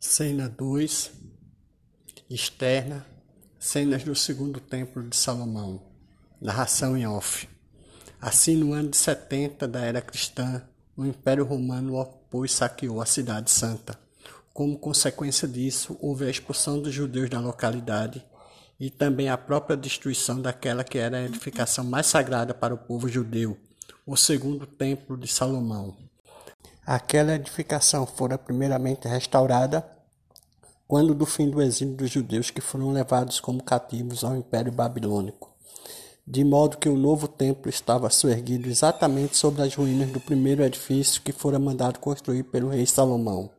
Cena 2 Externa Cenas do Segundo Templo de Salomão Narração em off Assim, no ano de 70 da era cristã, o Império Romano ocupou e saqueou a Cidade Santa. Como consequência disso, houve a expulsão dos judeus da localidade e também a própria destruição daquela que era a edificação mais sagrada para o povo judeu, o Segundo Templo de Salomão. Aquela edificação fora primeiramente restaurada quando do fim do exílio dos judeus que foram levados como cativos ao Império Babilônico, de modo que o novo templo estava suerguido exatamente sobre as ruínas do primeiro edifício que fora mandado construir pelo rei Salomão.